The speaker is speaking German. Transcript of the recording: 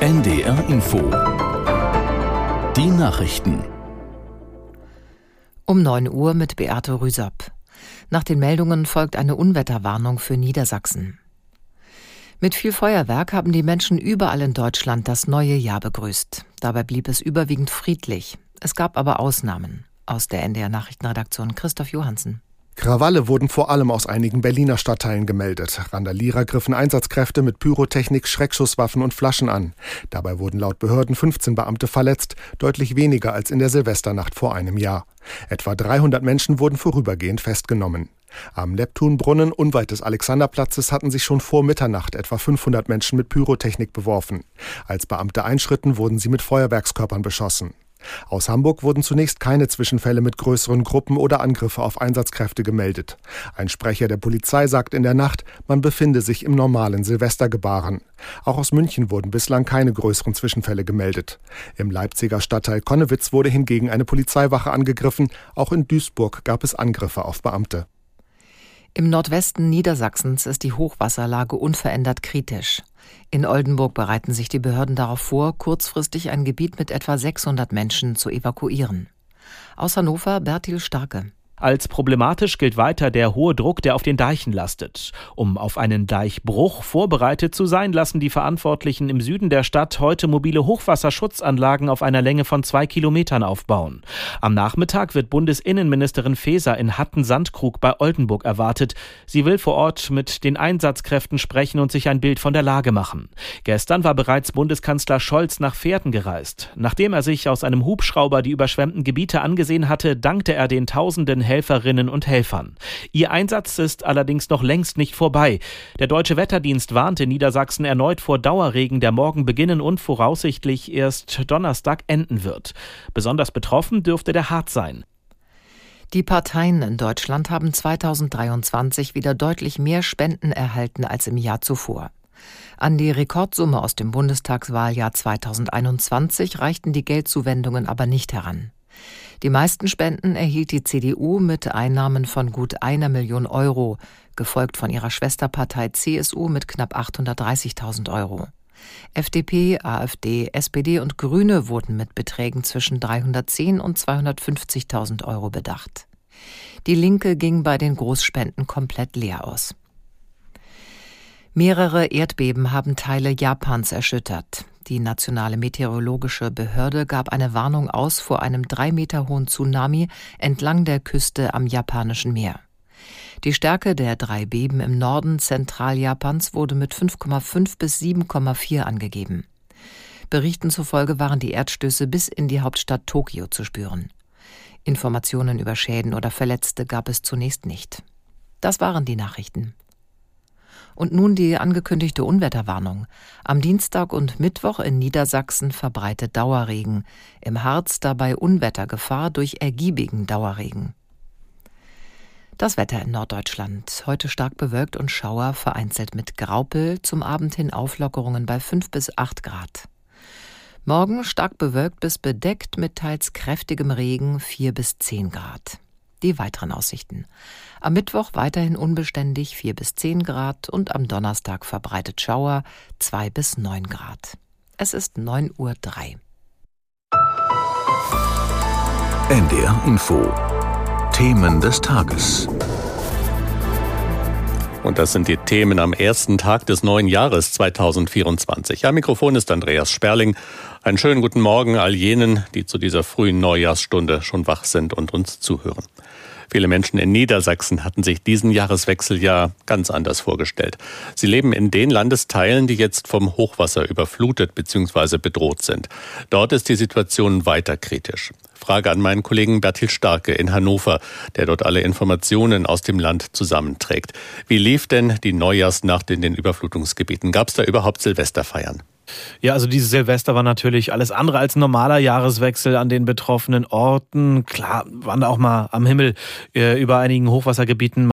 NDR Info. Die Nachrichten. Um 9 Uhr mit Beate Rüsop. Nach den Meldungen folgt eine Unwetterwarnung für Niedersachsen. Mit viel Feuerwerk haben die Menschen überall in Deutschland das neue Jahr begrüßt. Dabei blieb es überwiegend friedlich. Es gab aber Ausnahmen. Aus der NDR Nachrichtenredaktion Christoph Johansen. Krawalle wurden vor allem aus einigen Berliner Stadtteilen gemeldet. Randalierer griffen Einsatzkräfte mit Pyrotechnik, Schreckschusswaffen und Flaschen an. Dabei wurden laut Behörden 15 Beamte verletzt, deutlich weniger als in der Silvesternacht vor einem Jahr. Etwa 300 Menschen wurden vorübergehend festgenommen. Am Neptunbrunnen unweit des Alexanderplatzes hatten sich schon vor Mitternacht etwa 500 Menschen mit Pyrotechnik beworfen. Als Beamte einschritten, wurden sie mit Feuerwerkskörpern beschossen. Aus Hamburg wurden zunächst keine Zwischenfälle mit größeren Gruppen oder Angriffe auf Einsatzkräfte gemeldet. Ein Sprecher der Polizei sagt in der Nacht, man befinde sich im normalen Silvestergebaren. Auch aus München wurden bislang keine größeren Zwischenfälle gemeldet. Im Leipziger Stadtteil Konnewitz wurde hingegen eine Polizeiwache angegriffen. Auch in Duisburg gab es Angriffe auf Beamte. Im Nordwesten Niedersachsens ist die Hochwasserlage unverändert kritisch. In Oldenburg bereiten sich die Behörden darauf vor, kurzfristig ein Gebiet mit etwa 600 Menschen zu evakuieren. Aus Hannover Bertil Starke. Als problematisch gilt weiter der hohe Druck, der auf den Deichen lastet. Um auf einen Deichbruch vorbereitet zu sein, lassen die Verantwortlichen im Süden der Stadt heute mobile Hochwasserschutzanlagen auf einer Länge von zwei Kilometern aufbauen. Am Nachmittag wird Bundesinnenministerin Faeser in Hatten-Sandkrug bei Oldenburg erwartet. Sie will vor Ort mit den Einsatzkräften sprechen und sich ein Bild von der Lage machen. Gestern war bereits Bundeskanzler Scholz nach Pferden gereist. Nachdem er sich aus einem Hubschrauber die überschwemmten Gebiete angesehen hatte, dankte er den Tausenden Helferinnen und Helfern. Ihr Einsatz ist allerdings noch längst nicht vorbei. Der Deutsche Wetterdienst warnte Niedersachsen erneut vor Dauerregen, der morgen beginnen und voraussichtlich erst Donnerstag enden wird. Besonders betroffen dürfte der Harz sein. Die Parteien in Deutschland haben 2023 wieder deutlich mehr Spenden erhalten als im Jahr zuvor. An die Rekordsumme aus dem Bundestagswahljahr 2021 reichten die Geldzuwendungen aber nicht heran. Die meisten Spenden erhielt die CDU mit Einnahmen von gut einer Million Euro, gefolgt von ihrer Schwesterpartei CSU mit knapp 830.000 Euro. FDP, AfD, SPD und Grüne wurden mit Beträgen zwischen 310 und 250.000 Euro bedacht. Die Linke ging bei den Großspenden komplett leer aus. Mehrere Erdbeben haben Teile Japans erschüttert. Die nationale meteorologische Behörde gab eine Warnung aus vor einem drei Meter hohen Tsunami entlang der Küste am japanischen Meer. Die Stärke der drei Beben im Norden Zentraljapans wurde mit 5,5 bis 7,4 angegeben. Berichten zufolge waren die Erdstöße bis in die Hauptstadt Tokio zu spüren. Informationen über Schäden oder Verletzte gab es zunächst nicht. Das waren die Nachrichten. Und nun die angekündigte Unwetterwarnung. Am Dienstag und Mittwoch in Niedersachsen verbreitet Dauerregen. Im Harz dabei Unwettergefahr durch ergiebigen Dauerregen. Das Wetter in Norddeutschland. Heute stark bewölkt und Schauer, vereinzelt mit Graupel. Zum Abend hin Auflockerungen bei 5 bis 8 Grad. Morgen stark bewölkt bis bedeckt mit teils kräftigem Regen 4 bis 10 Grad. Die weiteren Aussichten. Am Mittwoch weiterhin unbeständig 4 bis 10 Grad und am Donnerstag verbreitet Schauer 2 bis 9 Grad. Es ist 9.03 Uhr. NDR Info. Themen des Tages. Und das sind die Themen am ersten Tag des neuen Jahres 2024. Am Mikrofon ist Andreas Sperling. Einen schönen guten Morgen all jenen, die zu dieser frühen Neujahrsstunde schon wach sind und uns zuhören. Viele Menschen in Niedersachsen hatten sich diesen Jahreswechsel ja ganz anders vorgestellt. Sie leben in den Landesteilen, die jetzt vom Hochwasser überflutet bzw. bedroht sind. Dort ist die Situation weiter kritisch. Frage an meinen Kollegen Bertil Starke in Hannover, der dort alle Informationen aus dem Land zusammenträgt. Wie lief denn die Neujahrsnacht in den Überflutungsgebieten? Gab es da überhaupt Silvesterfeiern? Ja, also dieses Silvester war natürlich alles andere als ein normaler Jahreswechsel an den betroffenen Orten. Klar waren da auch mal am Himmel äh, über einigen Hochwassergebieten